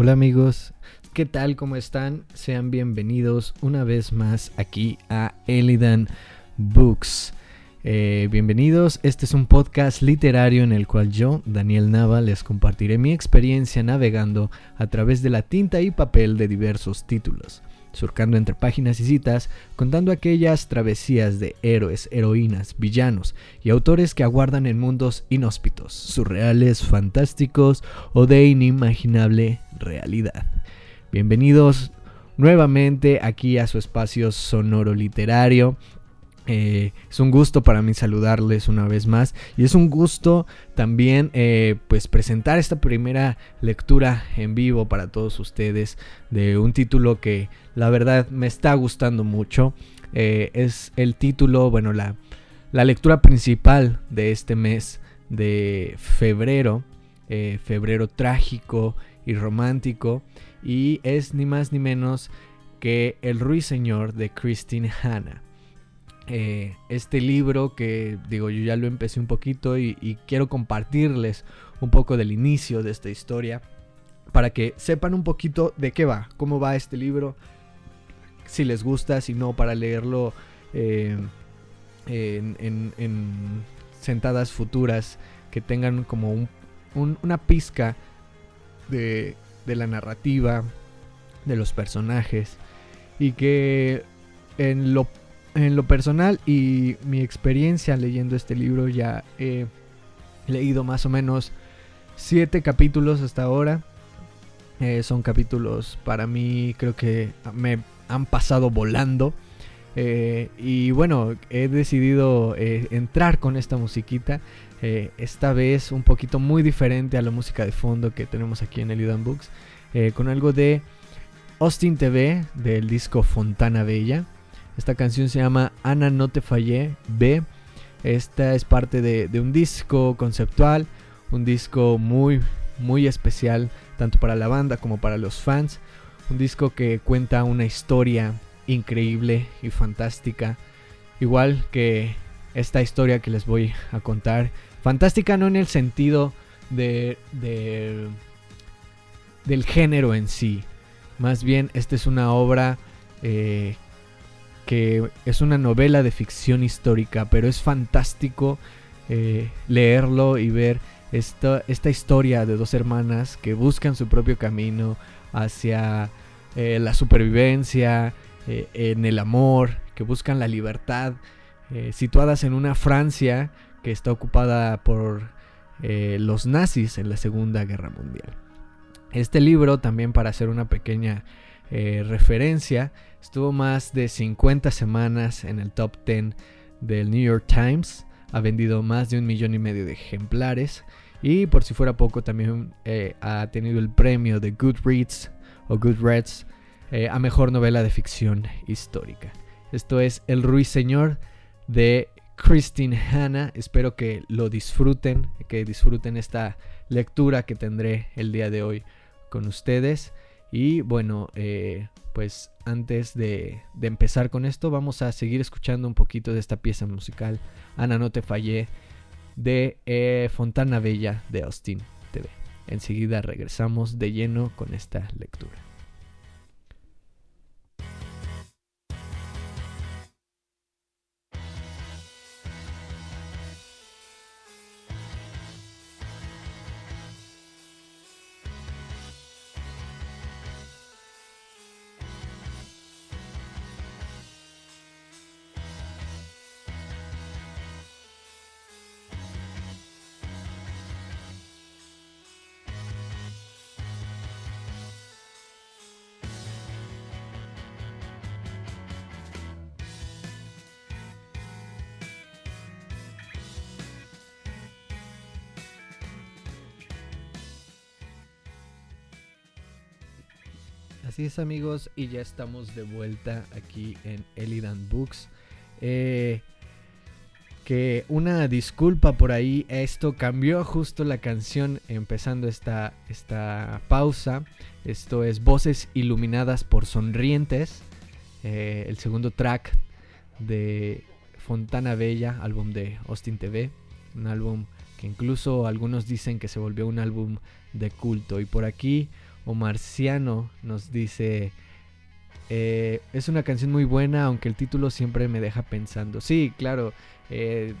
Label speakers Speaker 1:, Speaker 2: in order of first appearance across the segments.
Speaker 1: Hola amigos, ¿qué tal? ¿Cómo están? Sean bienvenidos una vez más aquí a Elidan Books. Eh, bienvenidos, este es un podcast literario en el cual yo, Daniel Nava, les compartiré mi experiencia navegando a través de la tinta y papel de diversos títulos surcando entre páginas y citas, contando aquellas travesías de héroes, heroínas, villanos y autores que aguardan en mundos inhóspitos, surreales, fantásticos o de inimaginable realidad. Bienvenidos nuevamente aquí a su espacio sonoro literario. Eh, es un gusto para mí saludarles una vez más y es un gusto también eh, pues presentar esta primera lectura en vivo para todos ustedes de un título que la verdad me está gustando mucho. Eh, es el título, bueno, la, la, lectura principal de este mes de febrero, febrero trágico y romántico y es ni más ni menos que El Ruiseñor de Christine Hanna. Eh, este libro que digo yo ya lo empecé un poquito y, quiero compartirles un poco del inicio de esta historia para que sepan un poquito de qué va, cómo va este libro, si les gusta, si no, para leerlo eh, en, sentadas futuras que tengan como una pizca de, de la narrativa, de los personajes y que en lo en lo personal y mi experiencia leyendo este libro ya he leído más o menos siete capítulos hasta ahora. Eh, son capítulos para mí creo que me han pasado volando. Eh, y bueno, he decidido eh, entrar con esta musiquita. esta vez un poquito muy diferente a la música de fondo que tenemos aquí en el Books. con algo de Austin TV del disco Fontana Bella. Esta canción se llama Ana No Te Fallé B. Esta es parte de, un disco conceptual, un disco muy, muy especial, tanto para la banda como para los fans. Un disco que cuenta una historia increíble y fantástica. Igual que esta historia que les voy a contar. Fantástica no en el sentido de, del género en sí. Más bien, esta es una obra eh, que es una novela de ficción histórica, pero es fantástico eh, leerlo y ver esta, esta, historia de dos hermanas que buscan su propio camino hacia eh, la supervivencia, eh, en el amor, que buscan la libertad, situadas en una Francia que está ocupada por los nazis en la Segunda Guerra Mundial. Este libro, también para hacer una pequeña referencia, Estuvo más de 50 semanas en el top 10 del New York Times. Ha vendido más de un millón y medio de ejemplares. Y por si fuera poco, también eh, ha tenido el premio de Goodreads o Goodreads eh, a mejor novela de ficción histórica. Esto es El Ruiseñor de Christine Hanna. Espero que lo disfruten, que disfruten esta lectura que tendré el día de hoy con ustedes. Y bueno, eh, pues antes de, empezar con esto, vamos a seguir escuchando un poquito de esta pieza musical, Ana No Te Fallé, de eh, Fontana Bella de Austin TV. Enseguida regresamos de lleno con esta lectura. Amigos y ya estamos de vuelta aquí en Elidan Books. Eh, que una disculpa por ahí, esto cambió justo la canción empezando esta, esta pausa. Esto es Voces Iluminadas por Sonrientes, eh, el segundo track de Fontana Bella, álbum de Austin TV, un álbum que incluso algunos dicen que se volvió un álbum de culto. Y por aquí o Marciano nos dice, eh, es una canción muy buena, aunque el título siempre me deja pensando. Sí, claro, eh,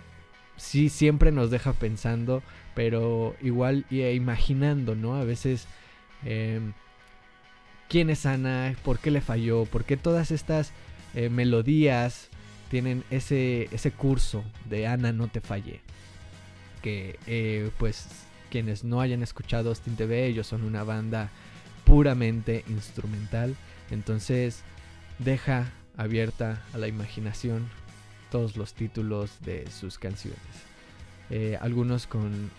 Speaker 1: sí, siempre nos deja pensando, pero igual imaginando, ¿no? A veces, em, ¿quién es Ana? ¿Por qué le falló? ¿Por qué todas estas eh, melodías tienen ese, ese curso de Ana no te fallé? Que pues quienes no hayan escuchado Austin TV, ellos son una banda puramente instrumental. Entonces deja abierta a la imaginación todos los títulos de sus canciones. Eh, algunos con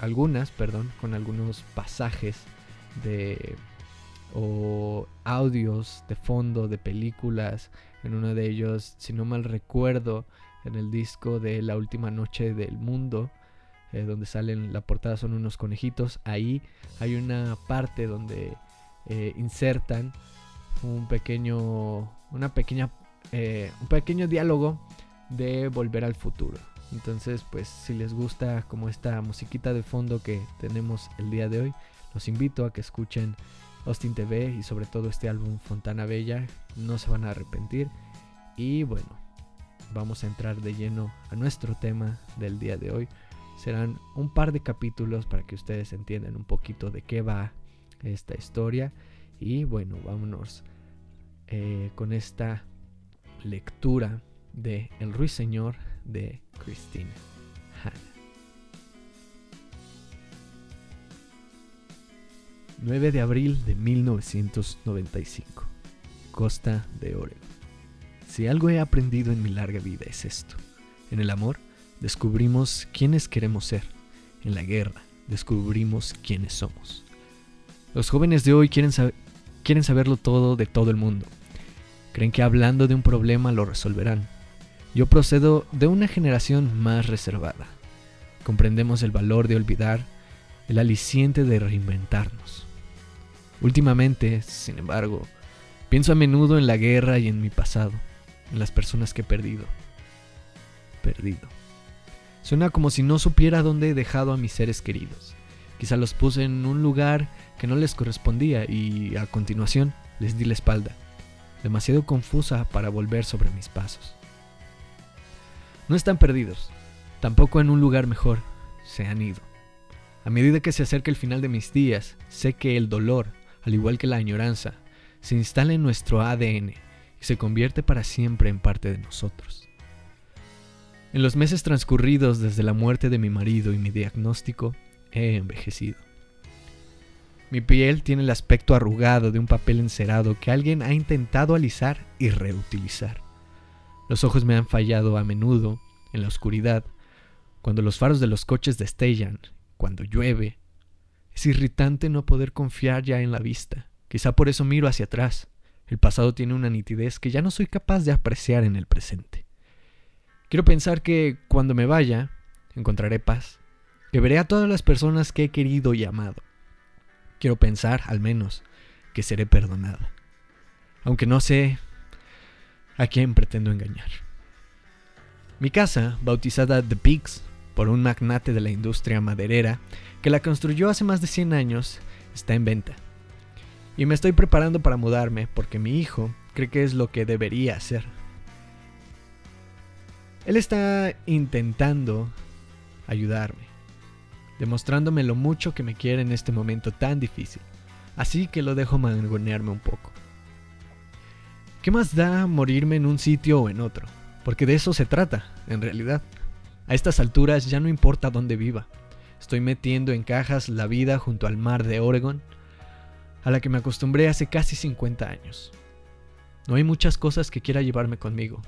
Speaker 1: algunas, perdón, con algunos pasajes de o audios de fondo de películas. En uno de ellos, si no mal recuerdo, en el disco de La última noche del mundo, eh, donde salen la portada son unos conejitos. Ahí hay una parte donde eh, insertan un pequeño, una pequeña, eh, un pequeño diálogo de Volver al Futuro. Entonces, pues si les gusta como esta musiquita de fondo que tenemos el día de hoy, los invito a que escuchen Austin TV y sobre todo este álbum Fontana Bella. No se van a arrepentir. Y bueno, vamos a entrar de lleno a nuestro tema del día de hoy. Serán un par de capítulos para que ustedes entiendan un poquito de qué va esta historia. Y bueno, vámonos eh, con esta lectura de El Ruiseñor de Christine Hanna. 9 de abril de 1995, Costa de Oregon. Si algo he aprendido en mi larga vida es esto. En el amor descubrimos quiénes queremos ser. En la guerra descubrimos quiénes somos. Los jóvenes de hoy quieren, quieren saberlo todo de todo el mundo. Creen que hablando de un problema lo resolverán. Yo procedo de una generación más reservada. Comprendemos el valor de olvidar, el aliciente de reinventarnos. Últimamente, sin embargo, pienso a menudo en la guerra y en mi pasado, en las personas que he perdido. Perdido. Suena como si no supiera dónde he dejado a mis seres queridos. Quizá los puse en un lugar que no les correspondía y a continuación les di la espalda, demasiado confusa para volver sobre mis pasos. No están perdidos, tampoco en un lugar mejor, se han ido. A medida que se acerca el final de mis días, sé que el dolor, al igual que la añoranza, se instala en nuestro ADN y se convierte para siempre en parte de nosotros. En los meses transcurridos desde la muerte de mi marido y mi diagnóstico, he envejecido. Mi piel tiene el aspecto arrugado de un papel encerado que alguien ha intentado alisar y reutilizar. Los ojos me han fallado a menudo en la oscuridad, cuando los faros de los coches destellan, cuando llueve. Es irritante no poder confiar ya en la vista. Quizá por eso miro hacia atrás. El pasado tiene una nitidez que ya no soy capaz de apreciar en el presente. Quiero pensar que cuando me vaya, encontraré paz, que veré a todas las personas que he querido y amado, Quiero pensar, al menos, que seré perdonada. Aunque no sé a quién pretendo engañar. Mi casa, bautizada The Pigs por un magnate de la industria maderera que la construyó hace más de 100 años, está en venta. Y me estoy preparando para mudarme porque mi hijo cree que es lo que debería hacer. Él está intentando ayudarme demostrándome lo mucho que me quiere en este momento tan difícil. Así que lo dejo mangonearme un poco. ¿Qué más da morirme en un sitio o en otro? Porque de eso se trata, en realidad. A estas alturas ya no importa dónde viva. Estoy metiendo en cajas la vida junto al mar de Oregon, a la que me acostumbré hace casi 50 años. No hay muchas cosas que quiera llevarme conmigo,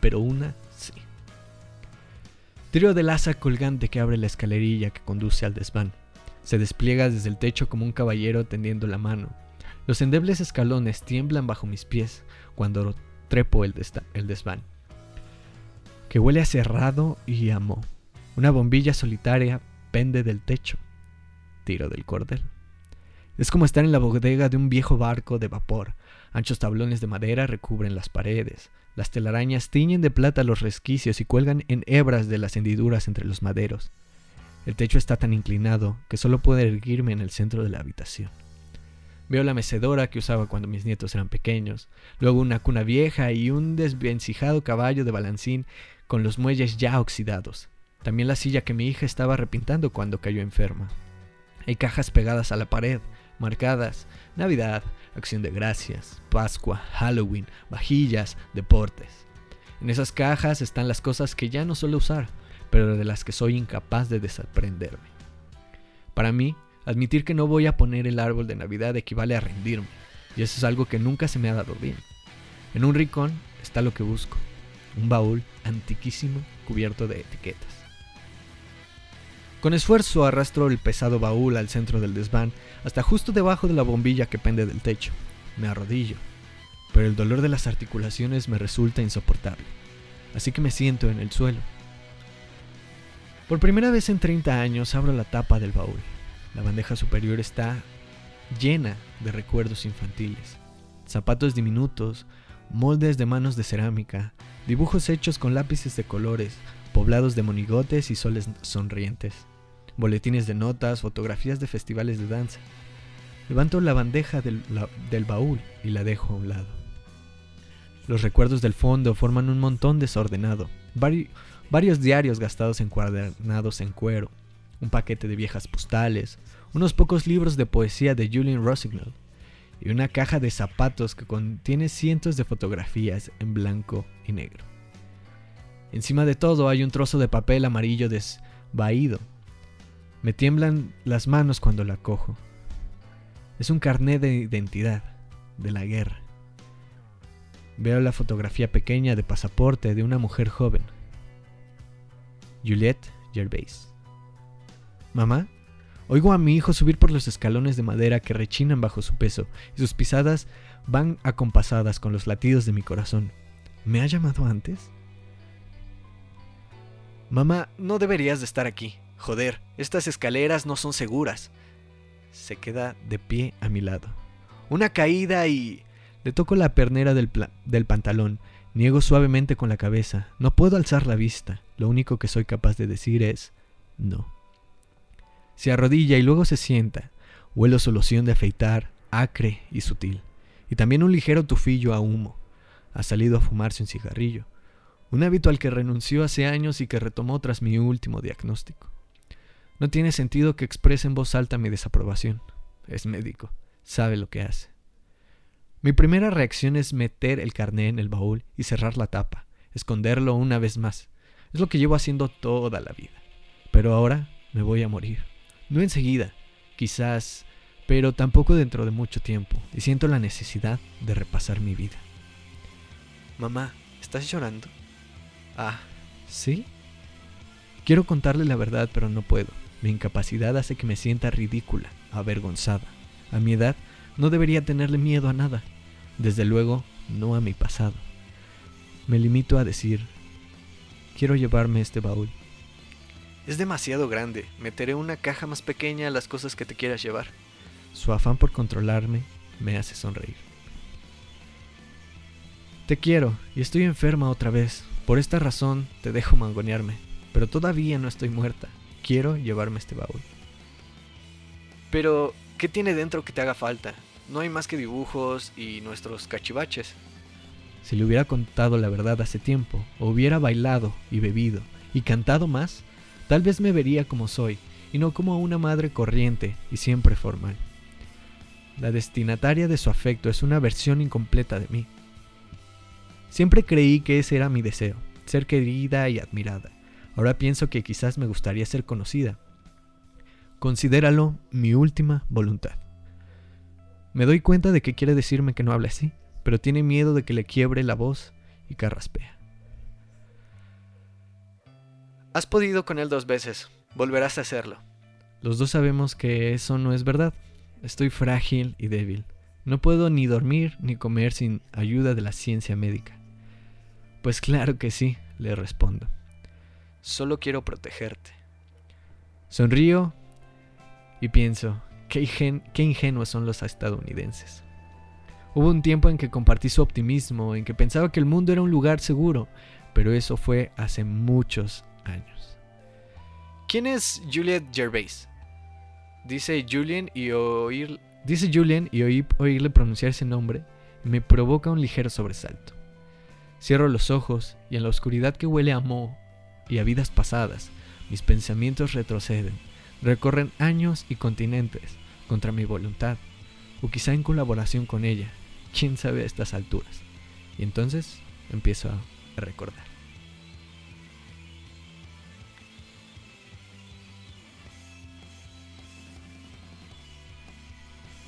Speaker 1: pero una sí. Tiro del asa colgante que abre la escalerilla que conduce al desván. Se despliega desde el techo como un caballero tendiendo la mano. Los endebles escalones tiemblan bajo mis pies cuando trepo el, el desván. Que huele a cerrado y a Una bombilla solitaria pende del techo. Tiro del cordel. Es como estar en la bodega de un viejo barco de vapor. Anchos tablones de madera recubren las paredes. Las telarañas tiñen de plata los resquicios y cuelgan en hebras de las hendiduras entre los maderos. El techo está tan inclinado que solo puedo erguirme en el centro de la habitación. Veo la mecedora que usaba cuando mis nietos eran pequeños, luego una cuna vieja y un desvencijado caballo de balancín con los muelles ya oxidados. También la silla que mi hija estaba repintando cuando cayó enferma. Hay cajas pegadas a la pared, marcadas Navidad, Acción de Gracias, Pascua, Halloween, vajillas, deportes. En esas cajas están las cosas que ya no suelo usar, pero de las que soy incapaz de desaprenderme. Para mí, admitir que no voy a poner el árbol de Navidad equivale a rendirme, y eso es algo que nunca se me ha dado bien. En un rincón está lo que busco, un baúl antiquísimo cubierto de etiquetas. Con esfuerzo arrastro el pesado baúl al centro del desván, hasta justo debajo de la bombilla que pende del techo. Me arrodillo, pero el dolor de las articulaciones me resulta insoportable, así que me siento en el suelo. Por primera vez en 30 años abro la tapa del baúl. La bandeja superior está llena de recuerdos infantiles. Zapatos diminutos, moldes de manos de cerámica, dibujos hechos con lápices de colores, poblados de monigotes y soles sonrientes boletines de notas, fotografías de festivales de danza. Levanto la bandeja del, baúl y la dejo a un lado. Los recuerdos del fondo forman un montón desordenado, varios diarios gastados encuadernados en cuero, un paquete de viejas postales, unos pocos libros de poesía de Julian Rossignol y una caja de zapatos que contiene cientos de fotografías en blanco y negro. Encima de todo hay un trozo de papel amarillo desvaído me tiemblan las manos cuando la cojo. Es un carné de identidad, de la guerra. Veo la fotografía pequeña de pasaporte de una mujer joven. Juliette Gervais. Mamá, oigo a mi hijo subir por los escalones de madera que rechinan bajo su peso y sus pisadas van acompasadas con los latidos de mi corazón. ¿Me ha llamado antes? Mamá, no deberías de estar aquí. Joder, estas escaleras no son seguras. Se queda de pie a mi lado. Una caída y... Le toco la pernera del, del pantalón. Niego suavemente con la cabeza. No puedo alzar la vista. Lo único que soy capaz de decir es... No. Se arrodilla y luego se sienta. Huelo solución de afeitar, acre y sutil. Y también un ligero tufillo a humo. Ha salido a fumarse un cigarrillo. Un hábito al que renunció hace años y que retomó tras mi último diagnóstico. No tiene sentido que exprese en voz alta mi desaprobación. Es médico, sabe lo que hace. Mi primera reacción es meter el carné en el baúl y cerrar la tapa, esconderlo una vez más. Es lo que llevo haciendo toda la vida. Pero ahora me voy a morir. No enseguida, quizás, pero tampoco dentro de mucho tiempo, y siento la necesidad de repasar mi vida. Mamá, ¿estás llorando? Ah, ¿sí? Quiero contarle la verdad, pero no puedo. Mi incapacidad hace que me sienta ridícula, avergonzada. A mi edad no debería tenerle miedo a nada. Desde luego, no a mi pasado. Me limito a decir, quiero llevarme este baúl. Es demasiado grande. Meteré una caja más pequeña a las cosas que te quieras llevar. Su afán por controlarme me hace sonreír. Te quiero y estoy enferma otra vez. Por esta razón te dejo mangonearme, pero todavía no estoy muerta quiero llevarme este baúl. Pero, ¿qué tiene dentro que te haga falta? No hay más que dibujos y nuestros cachivaches. Si le hubiera contado la verdad hace tiempo, o hubiera bailado y bebido y cantado más, tal vez me vería como soy, y no como una madre corriente y siempre formal. La destinataria de su afecto es una versión incompleta de mí. Siempre creí que ese era mi deseo, ser querida y admirada. Ahora pienso que quizás me gustaría ser conocida. Considéralo mi última voluntad. Me doy cuenta de que quiere decirme que no hable así, pero tiene miedo de que le quiebre la voz y carraspea. Has podido con él dos veces, volverás a hacerlo. Los dos sabemos que eso no es verdad. Estoy frágil y débil. No puedo ni dormir ni comer sin ayuda de la ciencia médica. Pues claro que sí, le respondo. Solo quiero protegerte. Sonrío y pienso, qué, qué ingenuos son los estadounidenses. Hubo un tiempo en que compartí su optimismo, en que pensaba que el mundo era un lugar seguro, pero eso fue hace muchos años. ¿Quién es Juliet Gervais? Dice Julian y oír Dice Julien y oí oírle pronunciar ese nombre me provoca un ligero sobresalto. Cierro los ojos y en la oscuridad que huele a moho y a vidas pasadas, mis pensamientos retroceden, recorren años y continentes contra mi voluntad, o quizá en colaboración con ella, quién sabe a estas alturas. Y entonces empiezo a recordar.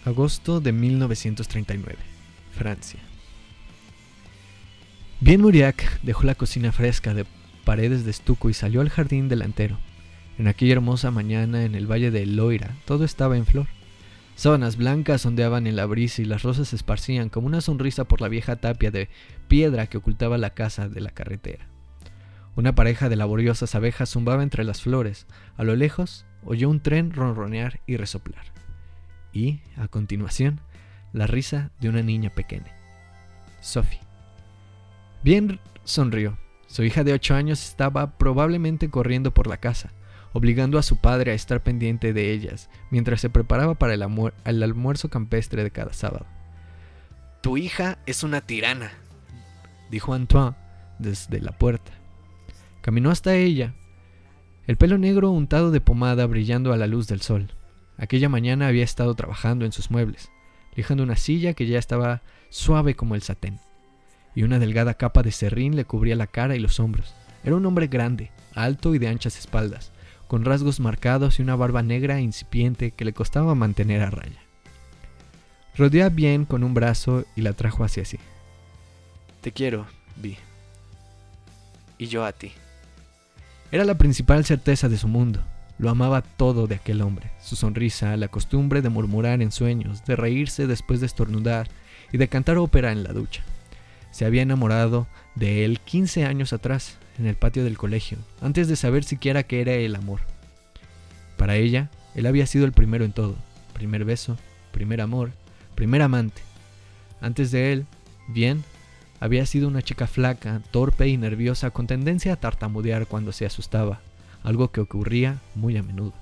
Speaker 1: Agosto de 1939, Francia. Bien Muriac dejó la cocina fresca de paredes de estuco y salió al jardín delantero. En aquella hermosa mañana en el valle de Loira todo estaba en flor. Sábanas blancas ondeaban en la brisa y las rosas se esparcían como una sonrisa por la vieja tapia de piedra que ocultaba la casa de la carretera. Una pareja de laboriosas abejas zumbaba entre las flores. A lo lejos oyó un tren ronronear y resoplar. Y, a continuación, la risa de una niña pequeña. Sophie. Bien sonrió. Su hija de ocho años estaba probablemente corriendo por la casa, obligando a su padre a estar pendiente de ellas mientras se preparaba para el, el almuerzo campestre de cada sábado. Tu hija es una tirana, dijo Antoine desde la puerta. Caminó hasta ella, el pelo negro untado de pomada brillando a la luz del sol. Aquella mañana había estado trabajando en sus muebles, lijando una silla que ya estaba suave como el satén y una delgada capa de serrín le cubría la cara y los hombros. Era un hombre grande, alto y de anchas espaldas, con rasgos marcados y una barba negra e incipiente que le costaba mantener a raya. Rodeó bien con un brazo y la trajo hacia sí. Te quiero, Vi. Y yo a ti. Era la principal certeza de su mundo. Lo amaba todo de aquel hombre, su sonrisa, la costumbre de murmurar en sueños, de reírse después de estornudar y de cantar ópera en la ducha se había enamorado de él 15 años atrás, en el patio del colegio, antes de saber siquiera qué era el amor. Para ella, él había sido el primero en todo, primer beso, primer amor, primer amante. Antes de él, bien, había sido una chica flaca, torpe y nerviosa con tendencia a tartamudear cuando se asustaba, algo que ocurría muy a menudo.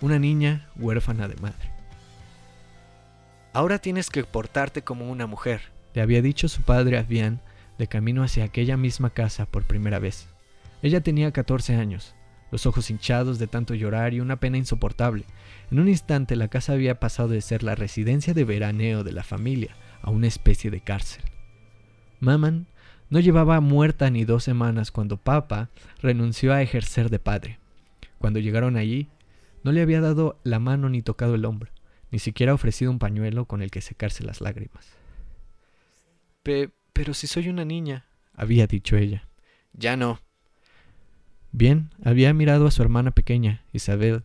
Speaker 1: Una niña huérfana de madre. Ahora tienes que portarte como una mujer, le había dicho su padre a Vian de camino hacia aquella misma casa por primera vez. Ella tenía 14 años, los ojos hinchados de tanto llorar y una pena insoportable. En un instante la casa había pasado de ser la residencia de veraneo de la familia a una especie de cárcel. Maman no llevaba muerta ni dos semanas cuando Papa renunció a ejercer de padre. Cuando llegaron allí, no le había dado la mano ni tocado el hombro, ni siquiera ofrecido un pañuelo con el que secarse las lágrimas pero si soy una niña, había dicho ella. Ya no. Bien, había mirado a su hermana pequeña, Isabel,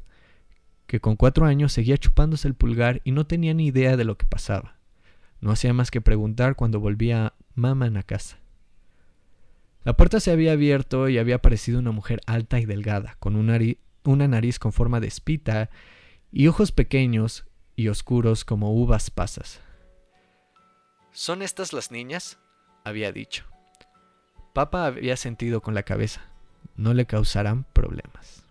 Speaker 1: que con cuatro años seguía chupándose el pulgar y no tenía ni idea de lo que pasaba. No hacía más que preguntar cuando volvía mamá a casa. La puerta se había abierto y había aparecido una mujer alta y delgada, con una nariz con forma de espita y ojos pequeños y oscuros como uvas pasas. ¿Son estas las niñas? había dicho. Papa había sentido con la cabeza. No le causarán problemas.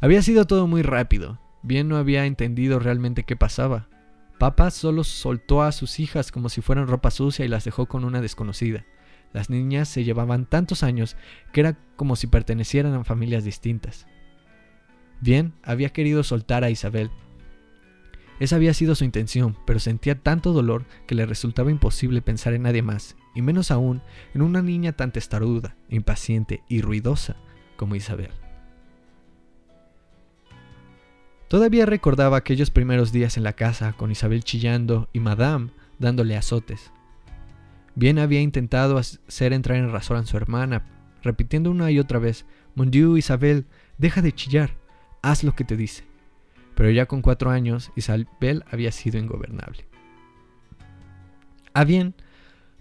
Speaker 1: Había sido todo muy rápido. Bien no había entendido realmente qué pasaba. Papa solo soltó a sus hijas como si fueran ropa sucia y las dejó con una desconocida. Las niñas se llevaban tantos años que era como si pertenecieran a familias distintas. Bien, había querido soltar a Isabel, esa había sido su intención, pero sentía tanto dolor que le resultaba imposible pensar en nadie más, y menos aún en una niña tan testaruda, impaciente y ruidosa como Isabel. Todavía recordaba aquellos primeros días en la casa con Isabel chillando y Madame dándole azotes. Bien había intentado hacer entrar en razón a su hermana, repitiendo una y otra vez, Mon Dieu, Isabel, deja de chillar, haz lo que te dice pero ya con cuatro años Isabel había sido ingobernable. A bien,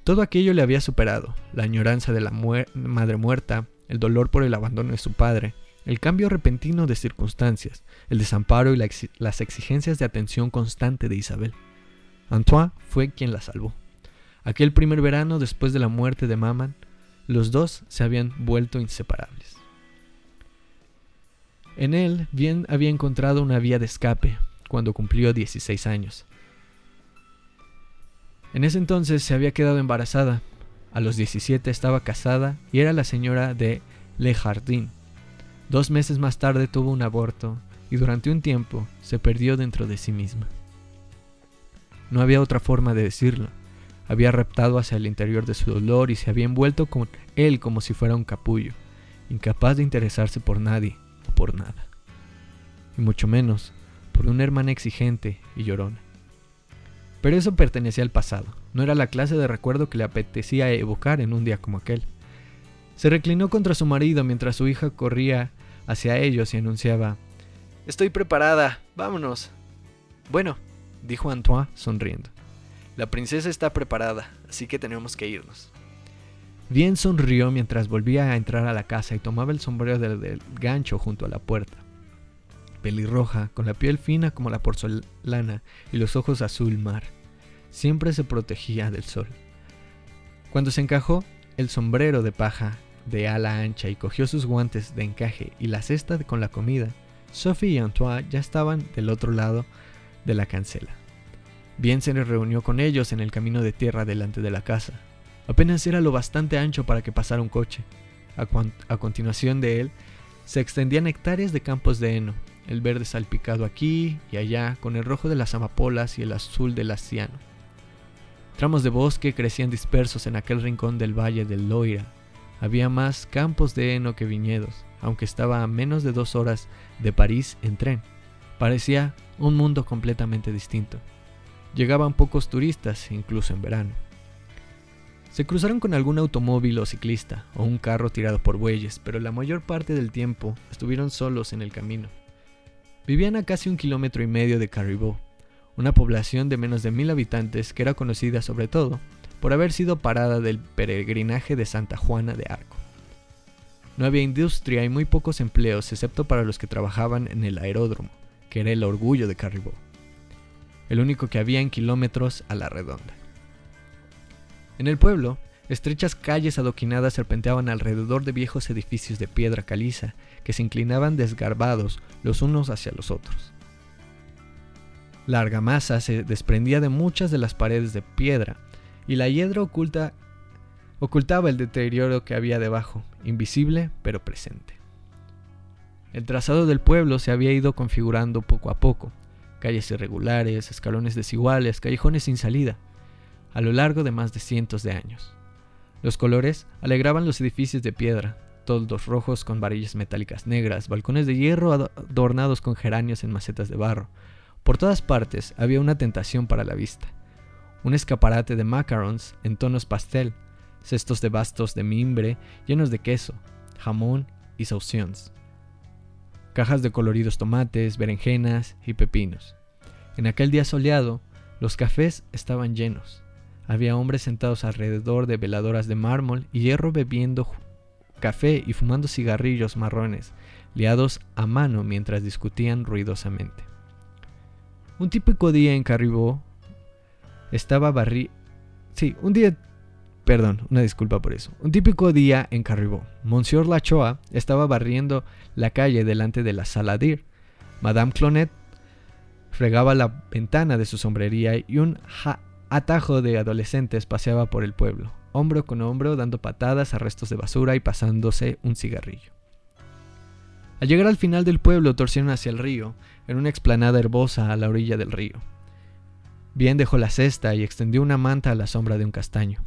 Speaker 1: todo aquello le había superado, la añoranza de la madre muerta, el dolor por el abandono de su padre, el cambio repentino de circunstancias, el desamparo y las exigencias de atención constante de Isabel. Antoine fue quien la salvó. Aquel primer verano después de la muerte de Maman, los dos se habían vuelto inseparables. En él bien había encontrado una vía de escape, cuando cumplió 16 años. En ese entonces se había quedado embarazada. A los 17 estaba casada y era la señora de Le Jardin. Dos meses más tarde tuvo un aborto y durante un tiempo se perdió dentro de sí misma. No había otra forma de decirlo. Había reptado hacia el interior de su dolor y se había envuelto con él como si fuera un capullo, incapaz de interesarse por nadie por nada. Y mucho menos por una hermana exigente y llorona. Pero eso pertenecía al pasado, no era la clase de recuerdo que le apetecía evocar en un día como aquel. Se reclinó contra su marido mientras su hija corría hacia ellos y anunciaba, Estoy preparada, vámonos. Bueno, dijo Antoine sonriendo. La princesa está preparada, así que tenemos que irnos. Bien sonrió mientras volvía a entrar a la casa y tomaba el sombrero del, gancho junto a la puerta. Pelirroja, con la piel fina como la porcelana y los ojos azul mar siempre se protegía del sol. Cuando se encajó el sombrero de paja de ala ancha y cogió sus guantes de encaje y la cesta con la comida, Sophie y Antoine ya estaban del otro lado de la cancela. Bien se reunió con ellos en el camino de tierra delante de la casa. Apenas era lo bastante ancho para que pasara un coche. A, continuación de él se extendían hectáreas de campos de heno, el verde salpicado aquí y allá con el rojo de las amapolas y el azul del asiano. Tramos de bosque crecían dispersos en aquel rincón del valle del Loira. Había más campos de heno que viñedos, aunque estaba a menos de dos horas de París en tren. Parecía un mundo completamente distinto. Llegaban pocos turistas, incluso en verano. Se cruzaron con algún automóvil o ciclista, o un carro tirado por bueyes, pero la mayor parte del tiempo estuvieron solos en el camino. Vivían a casi un kilómetro y medio de Caribou, una población de menos de mil habitantes que era conocida sobre todo por haber sido parada del peregrinaje de Santa Juana de Arco. No había industria y muy pocos empleos excepto para los que trabajaban en el aeródromo, que era el orgullo de Caribou, el único que había en kilómetros a la redonda. En el pueblo, estrechas calles adoquinadas serpenteaban alrededor de viejos edificios de piedra caliza que se inclinaban desgarbados los unos hacia los otros. La argamasa se desprendía de muchas de las paredes de piedra y la hiedra oculta, ocultaba el deterioro que había debajo, invisible pero presente. El trazado del pueblo se había ido configurando poco a poco, calles irregulares, escalones desiguales, callejones sin salida, a lo largo de más de cientos de años. Los colores alegraban los edificios de piedra, toldos rojos con varillas metálicas negras, balcones de hierro adornados con geranios en macetas de barro, por todas partes había una tentación para la vista. Un escaparate de macarons en tonos pastel, cestos de bastos de mimbre llenos de queso, jamón y saucions, cajas de coloridos tomates, berenjenas y pepinos. En aquel día soleado, los cafés estaban llenos. Había hombres sentados alrededor de veladoras de mármol y hierro bebiendo café y fumando cigarrillos marrones, liados a mano mientras discutían ruidosamente. Un típico día en Caribou estaba barri... Sí, un día... Perdón, una disculpa por eso. Un típico día en Caribou. Monsieur Lachoa estaba barriendo la calle delante de la Saladir. Madame Clonet fregaba la ventana de su sombrería y un atajo de adolescentes paseaba por el pueblo, hombro con hombro, dando patadas a restos de basura y pasándose un cigarrillo. Al llegar al final del pueblo torcieron hacia el río, en una explanada herbosa a la orilla del río. Bien dejó la cesta y extendió una manta a la sombra de un castaño.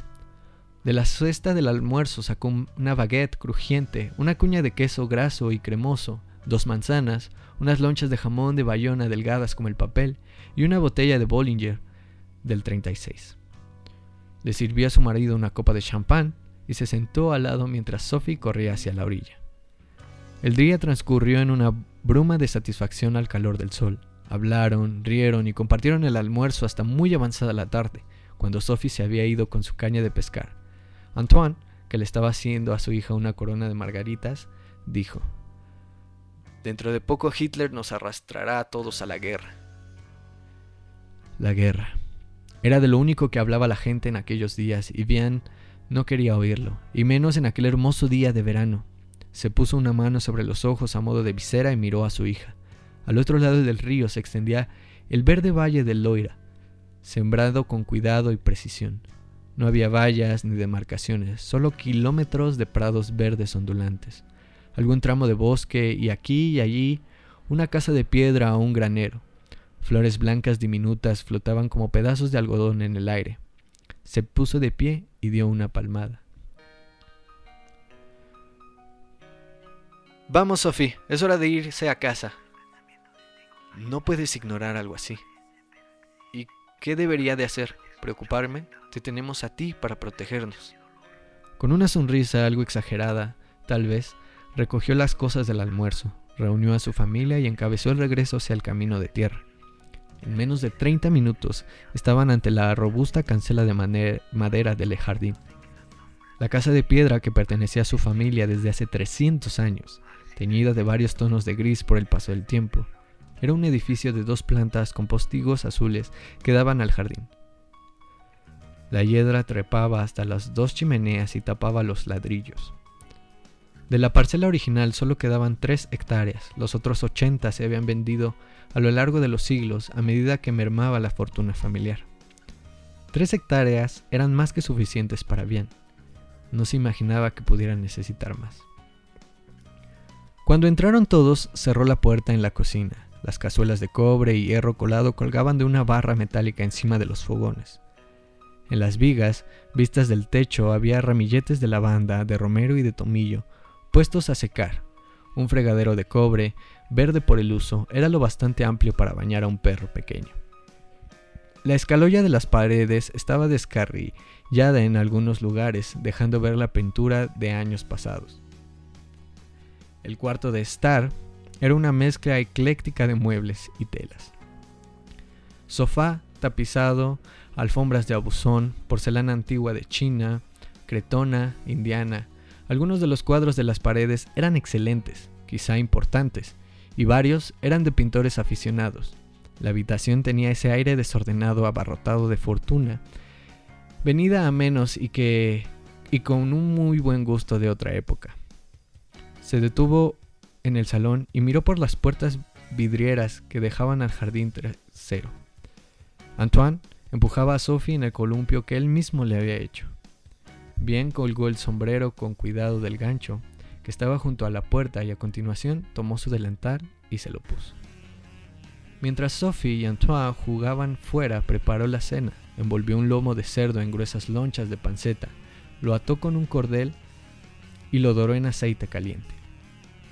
Speaker 1: De la cesta del almuerzo sacó una baguette crujiente, una cuña de queso graso y cremoso, dos manzanas, unas lonchas de jamón de bayona delgadas como el papel y una botella de Bollinger del 36. Le sirvió a su marido una copa de champán y se sentó al lado mientras Sophie corría hacia la orilla. El día transcurrió en una bruma de satisfacción al calor del sol. Hablaron, rieron y compartieron el almuerzo hasta muy avanzada la tarde, cuando Sophie se había ido con su caña de pescar. Antoine, que le estaba haciendo a su hija una corona de margaritas, dijo, Dentro de poco Hitler nos arrastrará a todos a la guerra. La guerra. Era de lo único que hablaba la gente en aquellos días y bien no quería oírlo, y menos en aquel hermoso día de verano, se puso una mano sobre los ojos a modo de visera y miró a su hija. Al otro lado del río se extendía el verde valle del Loira, sembrado con cuidado y precisión. No había vallas ni demarcaciones, solo kilómetros de prados verdes ondulantes, algún tramo de bosque y aquí y allí una casa de piedra o un granero. Flores blancas diminutas flotaban como pedazos de algodón en el aire. Se puso de pie y dio una palmada. Vamos, Sophie, es hora de irse a casa. No puedes ignorar algo así. ¿Y qué debería de hacer? ¿Preocuparme? Te tenemos a ti para protegernos. Con una sonrisa algo exagerada, tal vez, recogió las cosas del almuerzo, reunió a su familia y encabezó el regreso hacia el camino de tierra. En menos de 30 minutos estaban ante la robusta cancela de madera del jardín. La casa de piedra que pertenecía a su familia desde hace 300 años, teñida de varios tonos de gris por el paso del tiempo, era un edificio de dos plantas con postigos azules que daban al jardín. La hiedra trepaba hasta las dos chimeneas y tapaba los ladrillos. De la parcela original solo quedaban tres hectáreas, los otros ochenta se habían vendido a lo largo de los siglos a medida que mermaba la fortuna familiar. Tres hectáreas eran más que suficientes para bien. No se imaginaba que pudieran necesitar más. Cuando entraron todos, cerró la puerta en la cocina. Las cazuelas de cobre y hierro colado colgaban de una barra metálica encima de los fogones. En las vigas, vistas del techo, había ramilletes de lavanda, de romero y de tomillo, puestos a secar. Un fregadero de cobre, verde por el uso, era lo bastante amplio para bañar a un perro pequeño. La escaloya de las paredes estaba descarrillada en algunos lugares, dejando ver la pintura de años pasados. El cuarto de estar era una mezcla ecléctica de muebles y telas. Sofá tapizado, alfombras de abusón, porcelana antigua de China, cretona, indiana. Algunos de los cuadros de las paredes eran excelentes, quizá importantes, y varios eran de pintores aficionados. La habitación tenía ese aire desordenado, abarrotado de fortuna, venida a menos y que y con un muy buen gusto de otra época. Se detuvo en el salón y miró por las puertas vidrieras que dejaban al jardín trasero. Antoine Empujaba a Sophie en el columpio que él mismo le había hecho. Bien colgó el sombrero con cuidado del gancho, estaba junto a la puerta, y a continuación tomó su delantal y se lo puso. Mientras Sophie y Antoine jugaban fuera, preparó la cena, envolvió un lomo de cerdo en gruesas lonchas de panceta, lo ató con un cordel y lo doró en aceite caliente.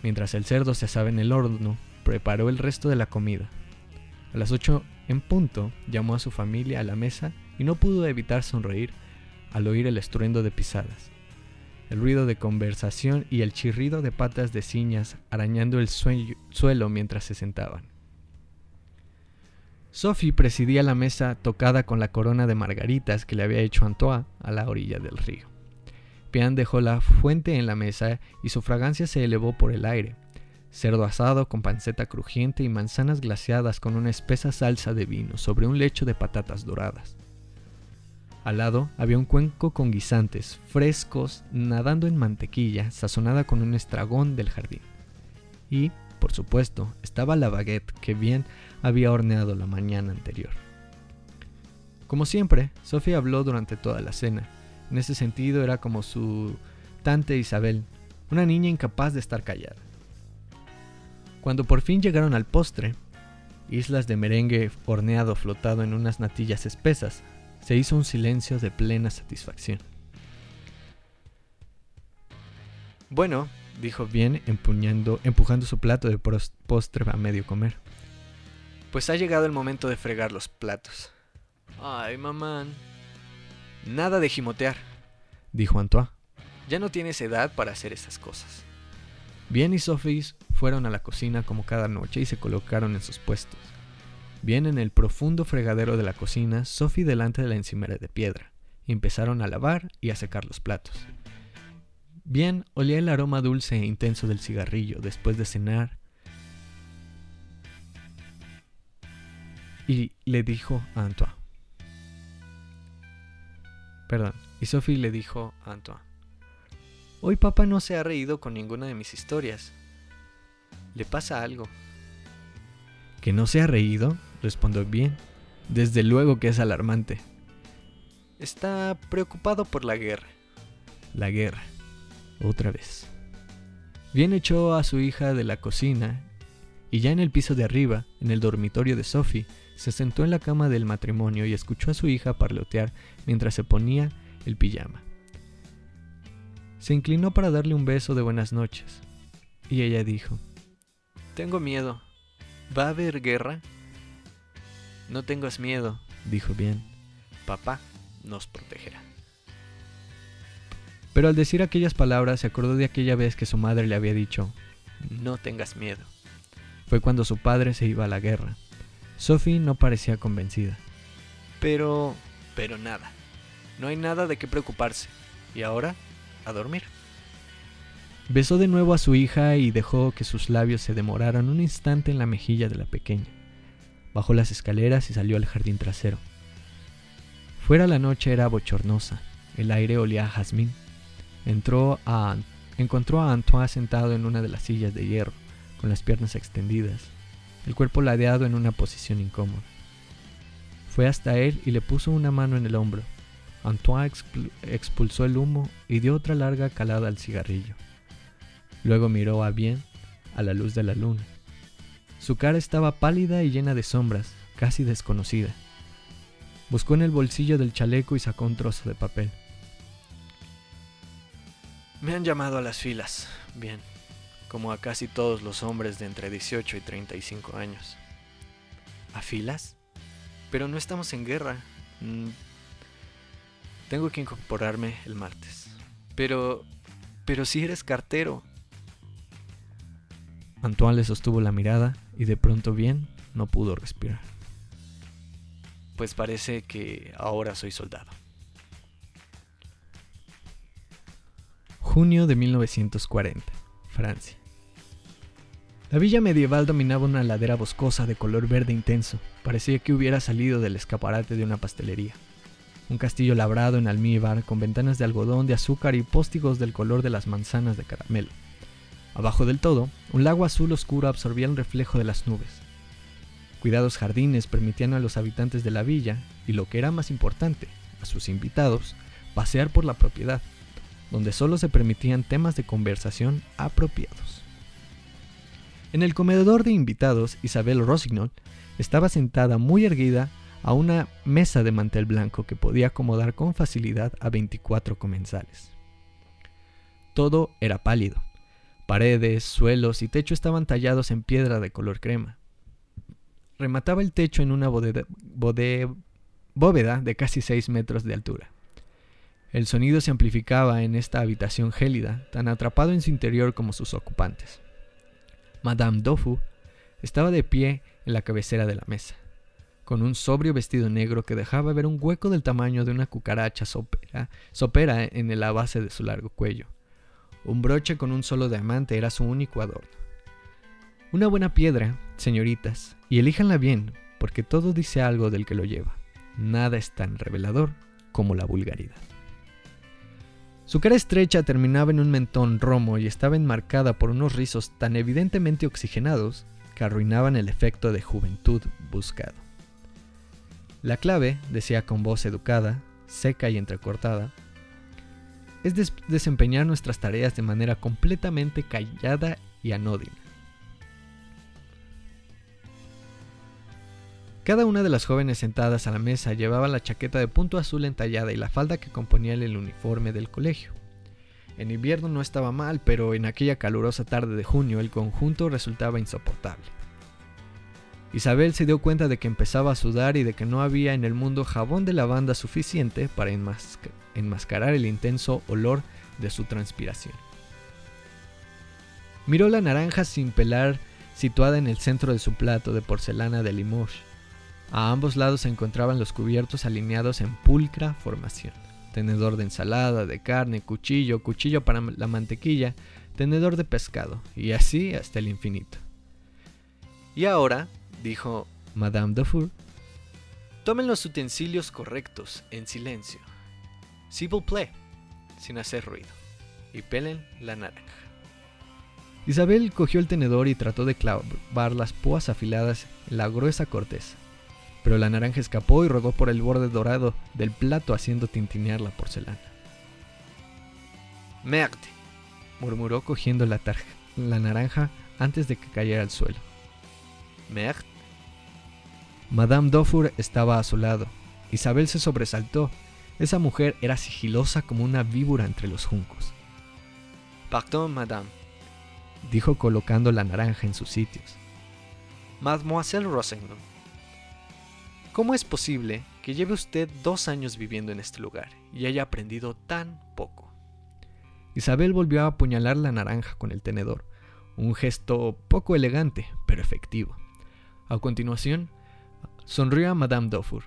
Speaker 1: Mientras el cerdo se asaba en el horno, preparó el resto de la comida. A las ocho en punto, llamó a su familia a la mesa y no pudo evitar sonreír al oír el estruendo de pisadas, el ruido de conversación y el chirrido de patas de ciñas arañando el suelo mientras se sentaban. Sophie presidía la mesa tocada con la corona de margaritas que le había hecho Antoine a la orilla del río. Pian dejó la fuente en la mesa y su fragancia se elevó por el aire, cerdo asado con panceta crujiente y manzanas glaciadas con una espesa salsa de vino sobre un lecho de patatas doradas. Al lado había un cuenco con guisantes frescos nadando en mantequilla sazonada con un estragón del jardín. Y, por supuesto, estaba la baguette que bien había horneado la mañana anterior. Como siempre, Sofía habló durante toda la cena. En ese sentido era como su tante Isabel, una niña incapaz de estar callada. Cuando por fin llegaron al postre, islas de merengue horneado flotado en unas natillas espesas, se hizo un silencio de plena satisfacción. Bueno, dijo bien, empuñando, empujando su plato de postre a medio comer. Pues ha llegado el momento de fregar los platos. Ay, mamá. Nada de gimotear, dijo Antoine. Ya no tienes edad para hacer esas cosas. Bien y Sophie fueron a la cocina como cada noche y se colocaron en sus puestos. Bien en el profundo fregadero de la cocina, Sophie delante de la encimera de piedra, empezaron a lavar y a secar los platos. Bien olía el aroma dulce e intenso del cigarrillo después de cenar y le dijo a Antoine. Perdón, y Sophie le dijo a Antoine. Hoy papá no se ha reído con ninguna de mis historias. Le pasa algo. ¿Que no se ha reído? Respondió bien. Desde luego que es alarmante. Está preocupado por la guerra. La guerra. Otra vez. Bien echó a su hija de la cocina y ya en el piso de arriba, en el dormitorio de Sophie, se sentó en la cama del matrimonio y escuchó a su hija parlotear mientras se ponía el pijama. Se inclinó para darle un beso de buenas noches, y ella dijo, Tengo miedo. ¿Va a haber guerra? No tengas miedo, dijo bien. Papá nos protegerá. Pero al decir aquellas palabras se acordó de aquella vez que su madre le había dicho, No tengas miedo. Fue cuando su padre se iba a la guerra. Sophie no parecía convencida. Pero... pero nada. No hay nada de qué preocuparse. Y ahora, a dormir. Besó de nuevo a su hija y dejó que sus labios se demoraran un instante en la mejilla de la pequeña. Bajó las escaleras y salió al jardín trasero. Fuera la noche era bochornosa, el aire olía a jazmín. Entró a, encontró a Antoine sentado en una de las sillas de hierro, con las piernas extendidas, el cuerpo ladeado en una posición incómoda. Fue hasta él y le puso una mano en el hombro. Antoine expulsó el humo y dio otra larga calada al cigarrillo. Luego miró a Bien a la luz de la luna. Su cara estaba pálida y llena de sombras, casi desconocida. Buscó en el bolsillo del chaleco y sacó un trozo de papel. Me han llamado a las filas. Bien como a casi todos los hombres de entre 18 y 35 años. ¿A filas? Pero no estamos en guerra. Mm. Tengo que incorporarme el martes. Pero... pero si eres cartero. Antoine le sostuvo la mirada y de pronto bien no pudo respirar. Pues parece que ahora soy soldado. Junio de 1940, Francia. La villa medieval dominaba una ladera boscosa de color verde intenso. Parecía que hubiera salido del escaparate de una pastelería. Un castillo labrado en almíbar con ventanas de algodón de azúcar y póstigos del color de las manzanas de caramelo. Abajo del todo, un lago azul oscuro absorbía el reflejo de las nubes. Cuidados jardines permitían a los habitantes de la villa, y lo que era más importante, a sus invitados, pasear por la propiedad, donde solo se permitían temas de conversación apropiados. En el comedor de invitados, Isabel Rossignol estaba sentada muy erguida a una mesa de mantel blanco que podía acomodar con facilidad a 24 comensales. Todo era pálido. Paredes, suelos y techo estaban tallados en piedra de color crema. Remataba el techo en una bóveda de casi 6 metros de altura. El sonido se amplificaba en esta habitación gélida, tan atrapado en su interior como sus ocupantes. Madame Dofu estaba de pie en la cabecera de la mesa, con un sobrio vestido negro que dejaba ver un hueco del tamaño de una cucaracha sopera, sopera en la base de su largo cuello. Un broche con un solo diamante era su único adorno. Una buena piedra, señoritas, y elíjanla bien, porque todo dice algo del que lo lleva. Nada es tan revelador como la vulgaridad. Su cara estrecha terminaba en un mentón romo y estaba enmarcada por unos rizos tan evidentemente oxigenados que arruinaban el efecto de juventud buscado. La clave, decía con voz educada, seca y entrecortada, es desempeñar nuestras tareas de manera completamente callada y anódina. Cada una de las jóvenes sentadas a la mesa llevaba la chaqueta de punto azul entallada y la falda que componía el uniforme del colegio. En invierno no estaba mal, pero en aquella calurosa tarde de junio el conjunto resultaba insoportable. Isabel se dio cuenta de que empezaba a sudar y de que no había en el mundo jabón de lavanda suficiente para enmascarar el intenso olor de su transpiración. Miró la naranja sin pelar situada en el centro de su plato de porcelana de Limoges a ambos lados se encontraban los cubiertos alineados en pulcra formación. Tenedor de ensalada, de carne, cuchillo, cuchillo para la mantequilla, tenedor de pescado, y así hasta el infinito. Y ahora, dijo Madame Dufour, tomen los utensilios correctos en silencio. S'il vous plaît, sin hacer ruido, y pelen la naranja. Isabel cogió el tenedor y trató de clavar las púas afiladas en la gruesa corteza. pero la naranja escapó y rodó por el borde dorado del plato haciendo tintinear la porcelana. Merde, murmuró cogiendo la, la naranja antes de que cayera al suelo. Merde. Madame Dufour estaba a su lado. Isabel se sobresaltó. Esa mujer era sigilosa como una víbora entre los juncos. Pardon, madame, dijo colocando la naranja en sus sitios. Mademoiselle Rossignol, ¿Cómo es posible que lleve usted dos años viviendo en este lugar y haya aprendido tan poco? Isabel volvió a apuñalar la naranja con el tenedor, un gesto poco elegante, pero efectivo. A continuación, sonrió a Madame Dufour.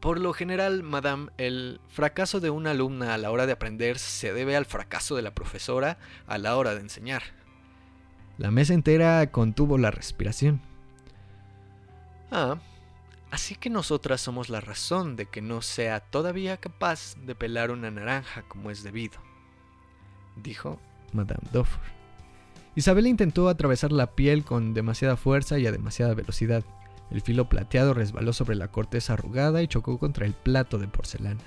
Speaker 1: Por lo general, Madame, el fracaso de una alumna a la hora de aprender se debe al fracaso de la profesora a la hora de enseñar. La mesa entera contuvo la respiración. Ah, Así que nosotras somos la razón de que no sea todavía capaz de pelar una naranja como es debido, dijo Madame Dufour. Isabel intentó atravesar la piel con demasiada fuerza y a demasiada velocidad. El filo plateado resbaló sobre la corteza arrugada y chocó contra el plato de porcelana.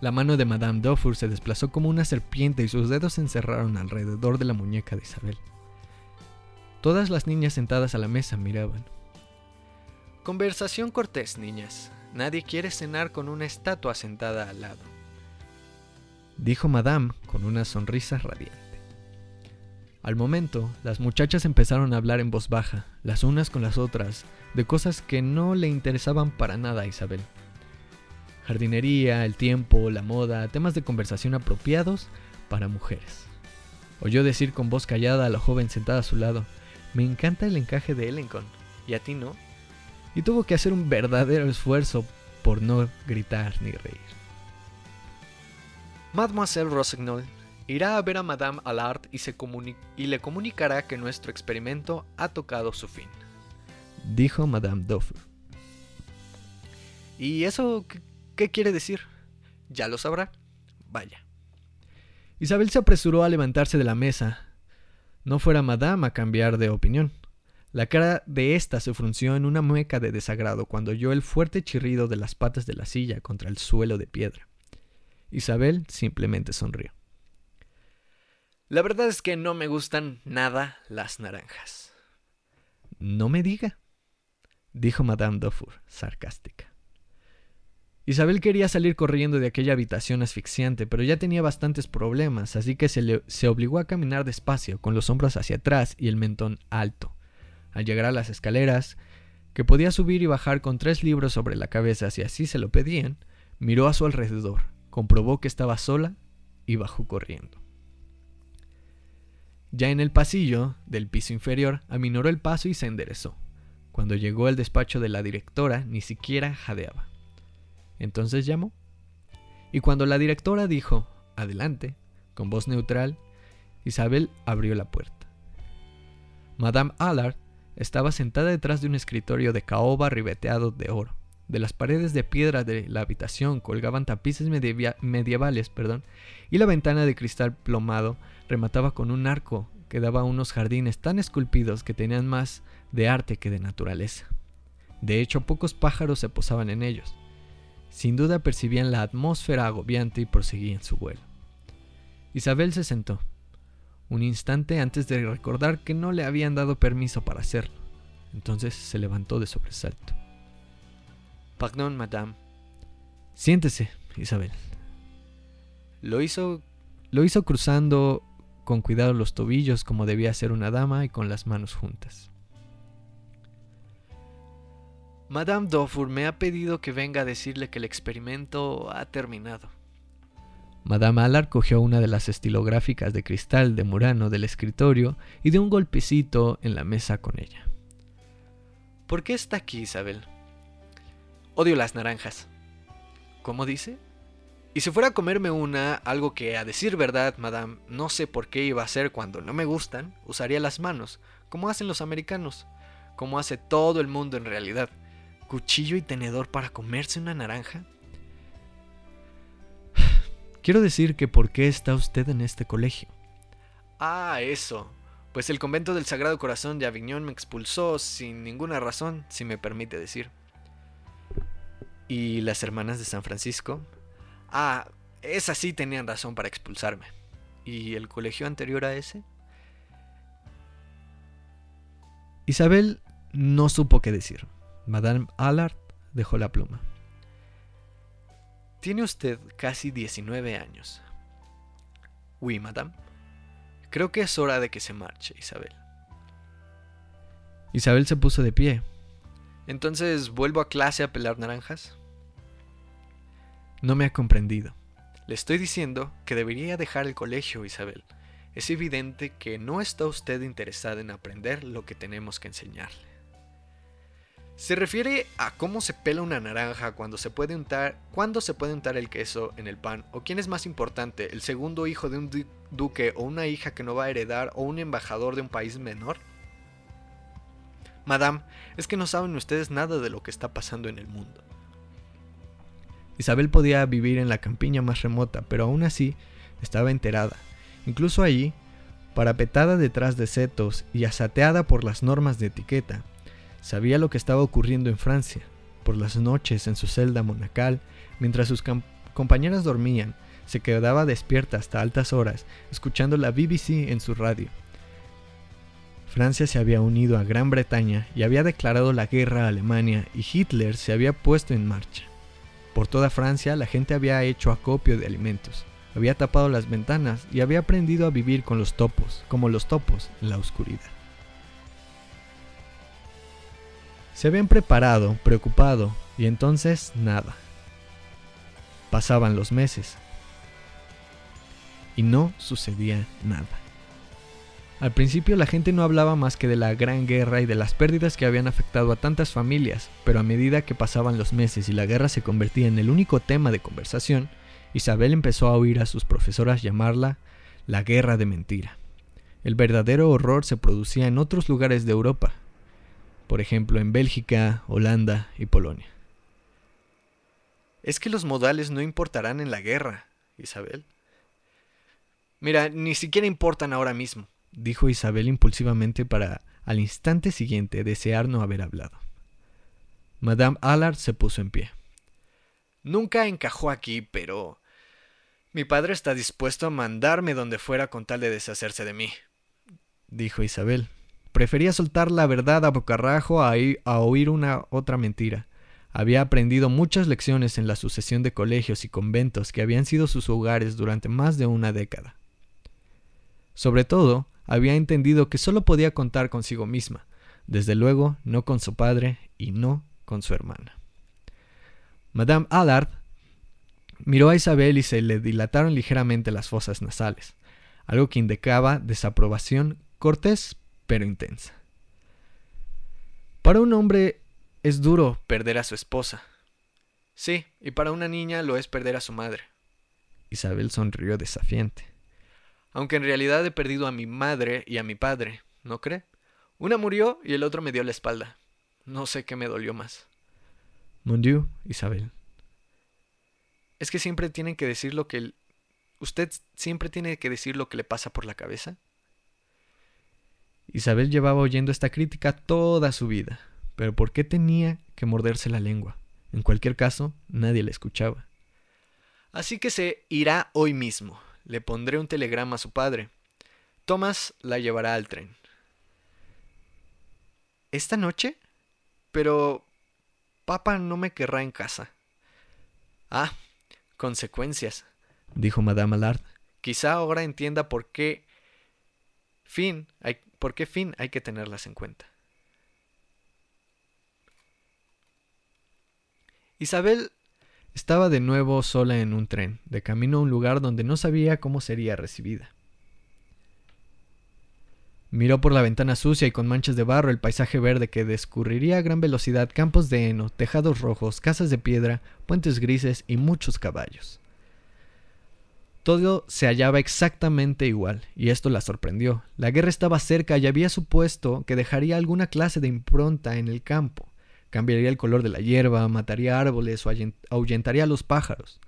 Speaker 1: La mano de Madame Dufour se desplazó como una serpiente y sus dedos se encerraron alrededor de la muñeca de Isabel. Todas las niñas sentadas a la mesa miraban. Conversación cortés, niñas. Nadie quiere cenar con una estatua sentada al lado. Dijo Madame con una sonrisa radiante. Al momento, las muchachas empezaron a hablar en voz baja, las unas con las otras, de cosas que no le interesaban para nada a Isabel. Jardinería, el tiempo, la moda, temas de conversación apropiados para mujeres. Oyó decir con voz callada a la joven sentada a su lado, me encanta el encaje de Elencon, ¿y a ti no? y tuvo que hacer un verdadero esfuerzo por no gritar ni reír. Mademoiselle Rossignol irá a ver a Madame Allard y, se le comunicará que nuestro experimento ha tocado su fin, dijo Madame Dufour. ¿Y eso qué quiere decir? Ya lo sabrá. Vaya. Isabel se apresuró a levantarse de la mesa. No fuera Madame a cambiar de opinión. La cara de ésta se frunció en una mueca de desagrado cuando oyó el fuerte chirrido de las patas de la silla contra el suelo de piedra. Isabel simplemente sonrió. La verdad es que no me gustan nada las naranjas. No me diga, dijo Madame Dufour, sarcástica. Isabel quería salir corriendo de aquella habitación asfixiante, pero ya tenía bastantes problemas, así que se, se obligó a caminar despacio, con los hombros hacia atrás y el mentón alto al llegar a las escaleras, que podía subir y bajar con tres libros sobre la cabeza si así se lo pedían, miró a su alrededor, comprobó que estaba sola y bajó corriendo. Ya en el pasillo del piso inferior, aminoró el paso y se enderezó. Cuando llegó al despacho de la directora, ni siquiera jadeaba. Entonces llamó. Y cuando la directora dijo, adelante, con voz neutral, Isabel abrió la puerta. Madame Allard estaba sentada detrás de un escritorio de caoba ribeteado de oro. De las paredes de piedra de la habitación colgaban tapices medievales perdón, y la ventana de cristal plomado remataba con un arco que daba unos jardines tan esculpidos que tenían más de arte que de naturaleza. De hecho, pocos pájaros se posaban en ellos. Sin duda percibían la atmósfera agobiante y proseguían su vuelo. Isabel se sentó un instante antes de recordar que no le habían dado permiso para hacerlo. Entonces se levantó de sobresalto. Pardon, madame. Siéntese, Isabel. Lo hizo, lo hizo cruzando con cuidado los tobillos como debía ser una dama y con las manos juntas. Madame Dufour me ha pedido que venga a decirle que el experimento ha terminado. Madame Allard cogió una de las estilográficas de cristal de Murano del escritorio y dio un golpecito en la mesa con ella. ¿Por qué está aquí, Isabel? Odio las naranjas. ¿Cómo dice? Y si fuera a comerme una, algo que a decir verdad, madame, no sé por qué iba a hacer cuando no me gustan, usaría las manos, como hacen los americanos, como hace todo el mundo en realidad. ¿Cuchillo y tenedor para comerse una naranja? Quiero decir que ¿por qué está usted en este colegio? Ah, eso. pues el convento del Sagrado Corazón de Aviñón me expulsó sin ninguna razón, si me permite decir. ¿Y las hermanas de San Francisco? Ah, esas sí tenían razón para expulsarme. ¿Y el colegio anterior a ese? Isabel no supo qué decir. Madame Allard dejó la pluma. Tiene usted casi 19 años. Oui, madame. Creo que es hora de que se marche, Isabel. Isabel se puso de pie. Entonces, ¿vuelvo a clase a pelar naranjas? No me ha comprendido. Le estoy diciendo que debería dejar el colegio, Isabel. Es evidente que no está usted interesada en aprender lo que tenemos que enseñarle. Se refiere a cómo se pela una naranja cuando se puede untar, cuándo se puede untar el queso en el pan, o quién es más importante, el segundo hijo de un duque o una hija que no va a heredar o un embajador de un país menor. Madame, es que no saben ustedes nada de lo que está pasando en el mundo. Isabel podía vivir en la campiña más remota, pero aún así estaba enterada. Incluso allí, parapetada detrás de setos y asateada por las normas de etiqueta, Sabía lo que estaba ocurriendo en Francia. Por las noches en su celda monacal, mientras sus compañeras dormían, se quedaba despierta hasta altas horas, escuchando la BBC en su radio. Francia se había unido a Gran Bretaña y había declarado la guerra a Alemania y Hitler se había puesto en marcha. Por toda Francia la gente había hecho acopio de alimentos, había tapado las ventanas y había aprendido a vivir con los topos, como los topos en la oscuridad. Se habían preparado, preocupado, y entonces nada. Pasaban los meses. Y no sucedía nada. Al principio la gente no hablaba más que de la gran guerra y de las pérdidas que habían afectado a tantas familias, pero a medida que pasaban los meses y la guerra se convertía en el único tema de conversación, Isabel empezó a oír a sus profesoras llamarla la guerra de mentira. El verdadero horror se producía en otros lugares de Europa, por ejemplo en Bélgica, Holanda y Polonia. Es que los modales no importarán en la guerra, Isabel. Mira, ni siquiera importan ahora mismo, dijo Isabel impulsivamente para al instante siguiente desear no haber hablado. Madame Allard se puso en pie. Nunca encajó aquí, pero... Mi padre está dispuesto a mandarme donde fuera con tal de deshacerse de mí, dijo Isabel, Prefería soltar la verdad a bocarrajo a, a oír una otra mentira. Había aprendido muchas lecciones en la sucesión de colegios y conventos que habían sido sus hogares durante más de una década. Sobre todo, había entendido que solo podía contar consigo misma, desde luego no con su padre y no con su hermana. Madame Allard miró a Isabel y se le dilataron ligeramente las fosas nasales, algo que indicaba desaprobación cortés pero intensa. Para un hombre es duro perder a su esposa. Sí, y para una niña lo es perder a su madre. Isabel sonrió desafiante. Aunque en realidad he perdido a mi madre y a mi padre, ¿no cree? Una murió y el otro me dio la espalda. No sé qué me dolió más. Mon Dieu, Isabel. Es que siempre tienen que decir lo que... ¿Usted siempre tiene que decir lo que le pasa por la cabeza? Isabel llevaba oyendo esta crítica toda su vida, pero ¿por qué tenía que morderse la lengua? En cualquier caso, nadie le escuchaba. Así que se irá hoy mismo. Le pondré un telegrama a su padre. Thomas la llevará al tren. ¿Esta noche? Pero... Papá no me querrá en casa. Ah, consecuencias, dijo Madame Allard. Quizá ahora entienda por qué fin hay, por qué fin hay que tenerlas en cuenta. Isabel estaba de nuevo sola en un tren, de camino a un lugar donde no sabía cómo sería recibida. Miró por la ventana sucia y con manchas de barro el paisaje verde que descurriría a gran velocidad, campos de heno, tejados rojos, casas de piedra, puentes grises y muchos caballos. Todo se hallaba exactamente igual, y esto la sorprendió. La guerra estaba cerca y había supuesto que dejaría alguna clase de impronta en el campo. Cambiaría el color de la hierba, mataría árboles o ahuyentaría a los pájaros.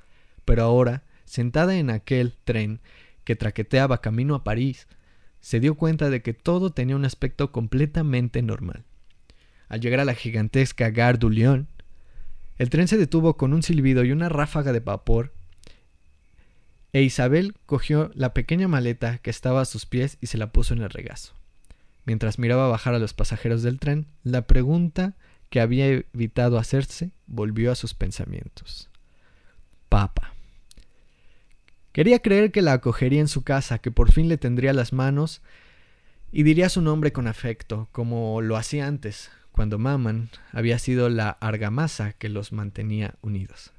Speaker 1: Pero ahora, sentada en aquel tren que traqueteaba camino a París, se dio cuenta de que todo tenía un aspecto completamente normal. Al llegar a la gigantesca Gare du Lion, el tren se detuvo con un silbido y una ráfaga de vapor, e Isabel cogió la pequeña maleta que estaba a sus pies y se la puso en el regazo. Mientras miraba bajar a los pasajeros del tren, la pregunta que había evitado hacerse volvió a sus pensamientos. Papa. Quería creer que la acogería en su casa, que por fin le tendría las manos y diría su nombre con afecto, como lo hacía antes, cuando Maman había sido la argamasa que los mantenía unidos.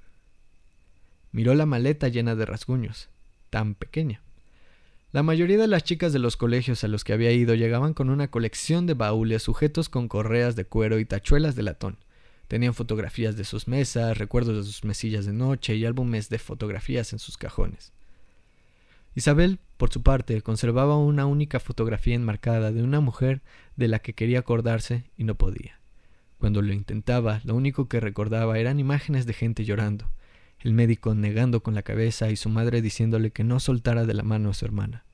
Speaker 1: Miró la maleta llena de rasguños, tan pequeña. La mayoría de las chicas de los colegios a los que había ido llegaban con una colección de baúles sujetos con correas de cuero y tachuelas de latón. Tenían fotografías de sus mesas, recuerdos de sus mesillas de noche y álbumes de fotografías en sus cajones. Isabel, por su parte, conservaba una única fotografía enmarcada de una mujer de la que quería acordarse y no podía. Cuando lo intentaba, lo único que recordaba eran imágenes de gente llorando, el médico negando con la cabeza y su madre diciéndole que no soltara de la mano a su hermana.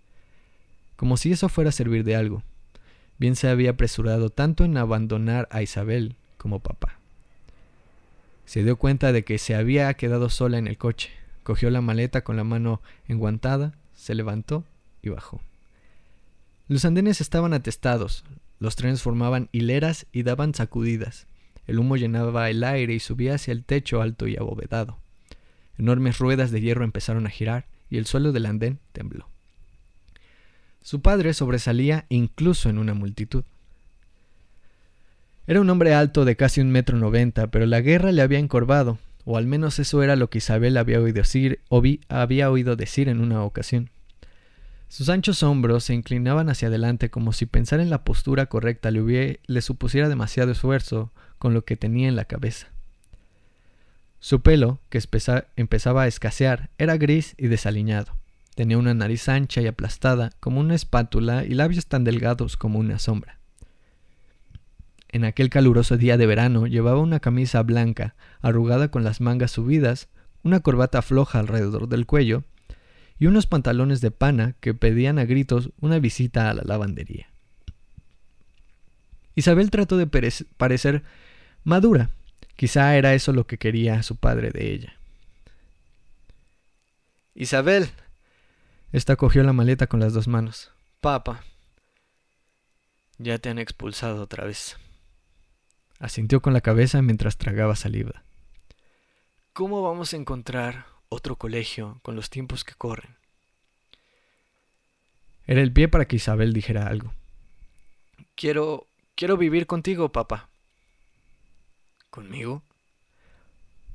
Speaker 1: Como si eso fuera a servir de algo. Bien se había apresurado tanto en abandonar a Isabel como papá. Se dio cuenta de que se había quedado sola en el coche, cogió la maleta con la mano enguantada se levantó y bajó. Los andenes estaban atestados, los trenes formaban hileras y daban sacudidas. El humo llenaba el aire y subía hacia el techo alto y abovedado. Enormes ruedas de hierro empezaron a girar y el suelo del andén tembló. Su padre sobresalía incluso en una multitud. Era un hombre alto de casi un metro noventa, pero la guerra le había encorvado, o al menos eso era lo que Isabel había oído decir, o había oído decir en una ocasión. Sus anchos hombros se inclinaban hacia adelante como si pensar en la postura correcta le, le supusiera demasiado esfuerzo con lo que tenía en la cabeza. Su pelo, que empezaba a escasear, era gris y desaliñado. Tenía una nariz ancha y aplastada como una espátula y labios tan delgados como una sombra. En aquel caluroso día de verano llevaba una camisa blanca, arrugada con las mangas subidas, una corbata floja alrededor del cuello y unos pantalones de pana que pedían a gritos una visita a la lavandería. Isabel trató de parecer madura. Quizá era eso lo que quería su padre de ella. Isabel. Esta cogió la maleta con las dos manos. Papa. Ya te han expulsado otra vez. Asintió con la cabeza mientras tragaba saliva. ¿Cómo vamos a encontrar otro colegio con los tiempos que corren? Era el pie para que Isabel dijera algo. Quiero. quiero vivir contigo, papá. ¿Conmigo?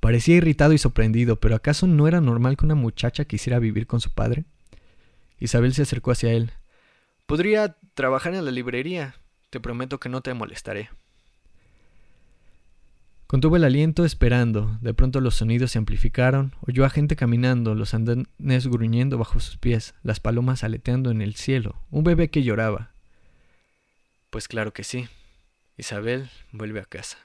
Speaker 1: Parecía irritado y sorprendido, pero ¿acaso no era normal que una muchacha quisiera vivir con su padre? Isabel se acercó hacia él. Podría trabajar en la librería. Te prometo que no te molestaré. Contuvo el aliento esperando. De pronto los sonidos se amplificaron. Oyó a gente caminando, los andenes gruñendo bajo sus pies, las palomas aleteando en el cielo, un bebé que lloraba. Pues claro que sí. Isabel vuelve a casa.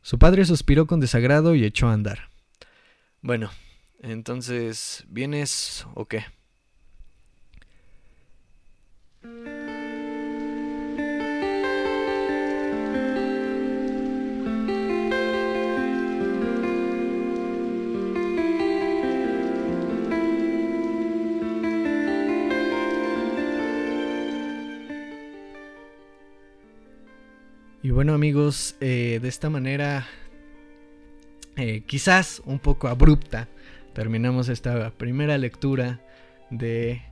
Speaker 1: Su padre suspiró con desagrado y echó a andar. Bueno, entonces, ¿vienes o qué? Y bueno amigos, eh, de esta manera, eh, quizás un poco abrupta, terminamos esta primera lectura de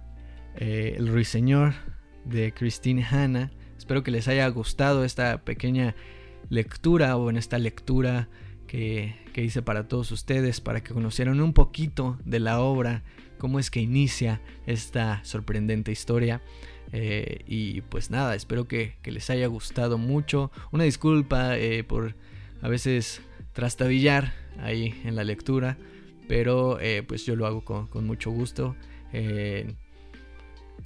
Speaker 1: eh, El Ruiseñor de Christine Hanna. Espero que les haya gustado esta pequeña lectura o en esta lectura que, que hice para todos ustedes, para que conocieran un poquito de la obra, cómo es que inicia esta sorprendente historia. Eh, y pues nada, espero que, les haya gustado mucho. Una disculpa eh, por a veces trastabillar ahí en la lectura, pero eh, pues yo lo hago con, mucho gusto.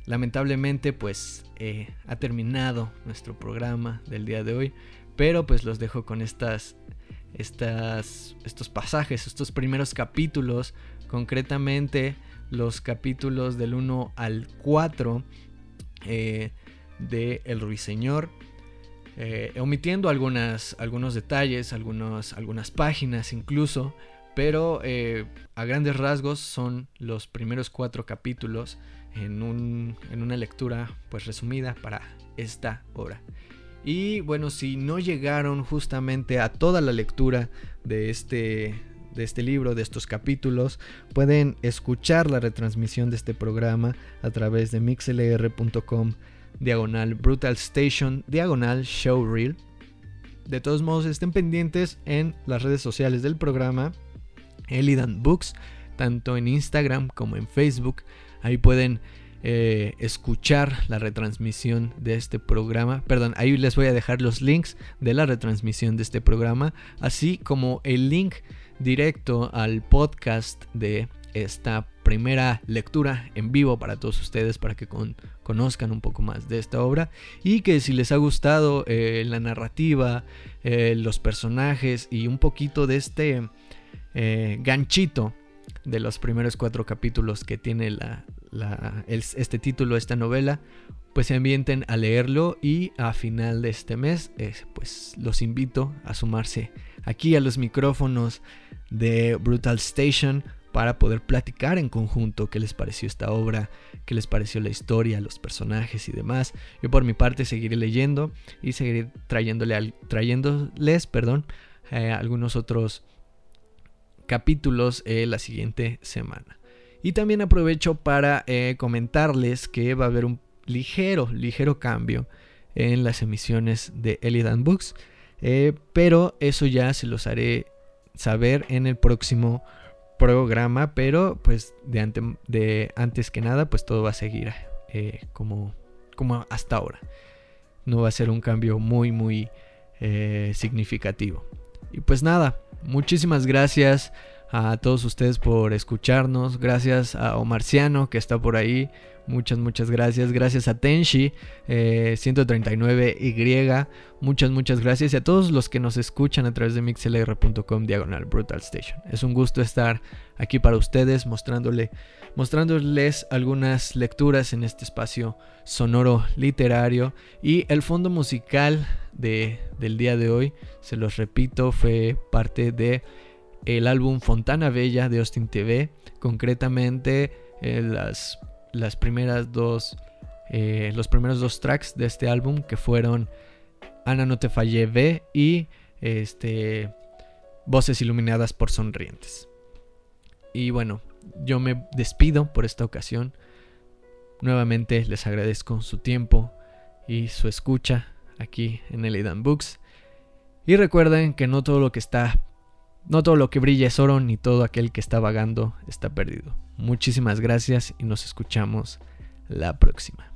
Speaker 1: Lamentablemente pues ha terminado nuestro programa del día de hoy, pero pues los dejo con estas, estas, estos pasajes, estos primeros capítulos, concretamente los capítulos del 1 al 4 eh, de El Ruiseñor. Eh, omitiendo algunas, algunos detalles, algunos, algunas páginas incluso, pero eh, a grandes rasgos son los primeros cuatro capítulos en, un, en una lectura pues resumida para esta obra. Y bueno, si no llegaron justamente a toda la lectura de este, de este libro, de estos capítulos, pueden escuchar la retransmisión de este programa a través de mixlr.com diagonal Brutal Station, diagonal Showreel. De todos modos, estén pendientes en las redes sociales del programa, Elidan Books, tanto en Instagram como en Facebook. Ahí pueden eh, escuchar la retransmisión de este programa. Perdón, ahí les voy a dejar los links de la retransmisión de este programa, así como el link directo al podcast de esta primera lectura en vivo para todos ustedes para que conozcan un poco más de esta obra y que si les ha gustado eh, la narrativa, eh, los personajes y un poquito de este eh, ganchito de los primeros cuatro capítulos que tiene la, este título, esta novela, pues se ambienten a leerlo y a final de este mes, pues los invito a sumarse aquí a los micrófonos de Brutal Station para poder platicar en conjunto qué les pareció esta obra, qué les pareció la historia, los personajes y demás. Yo por mi parte seguiré leyendo y seguiré trayéndole trayéndoles perdón, eh, algunos otros capítulos eh, la siguiente semana. Y también aprovecho para eh, comentarles que va a haber un ligero, ligero cambio en las emisiones de Elidan Books. pero eso ya se los haré saber en el próximo programa, pero pues de, de antes que nada, pues todo va a seguir eh, como, como hasta ahora. No va a ser un cambio muy, muy eh, significativo. Y pues nada, muchísimas gracias a todos ustedes por escucharnos. Gracias a Omarciano que está por ahí. Muchas, muchas gracias. Gracias a Tenshi 139Y. Eh, muchas, muchas gracias. Y a todos los que nos escuchan a través de mixlr.com diagonal Brutal Station. Es un gusto estar aquí para ustedes mostrándole, mostrándoles algunas lecturas en este espacio sonoro literario. Y el fondo musical de, del día de hoy, se los repito, fue parte de el álbum Fontana Bella de Austin TV. Concretamente eh, las las primeras dos, eh, los primeros dos tracks de este álbum que fueron Ana no te fallé y este, Voces iluminadas por sonrientes. Y bueno, yo me despido por esta ocasión. Nuevamente les agradezco su tiempo y su escucha aquí en el Idan Books. Y recuerden que no todo lo que está, no todo lo que brilla es oro, ni todo aquel que está vagando está perdido. Muchísimas gracias y nos escuchamos la próxima.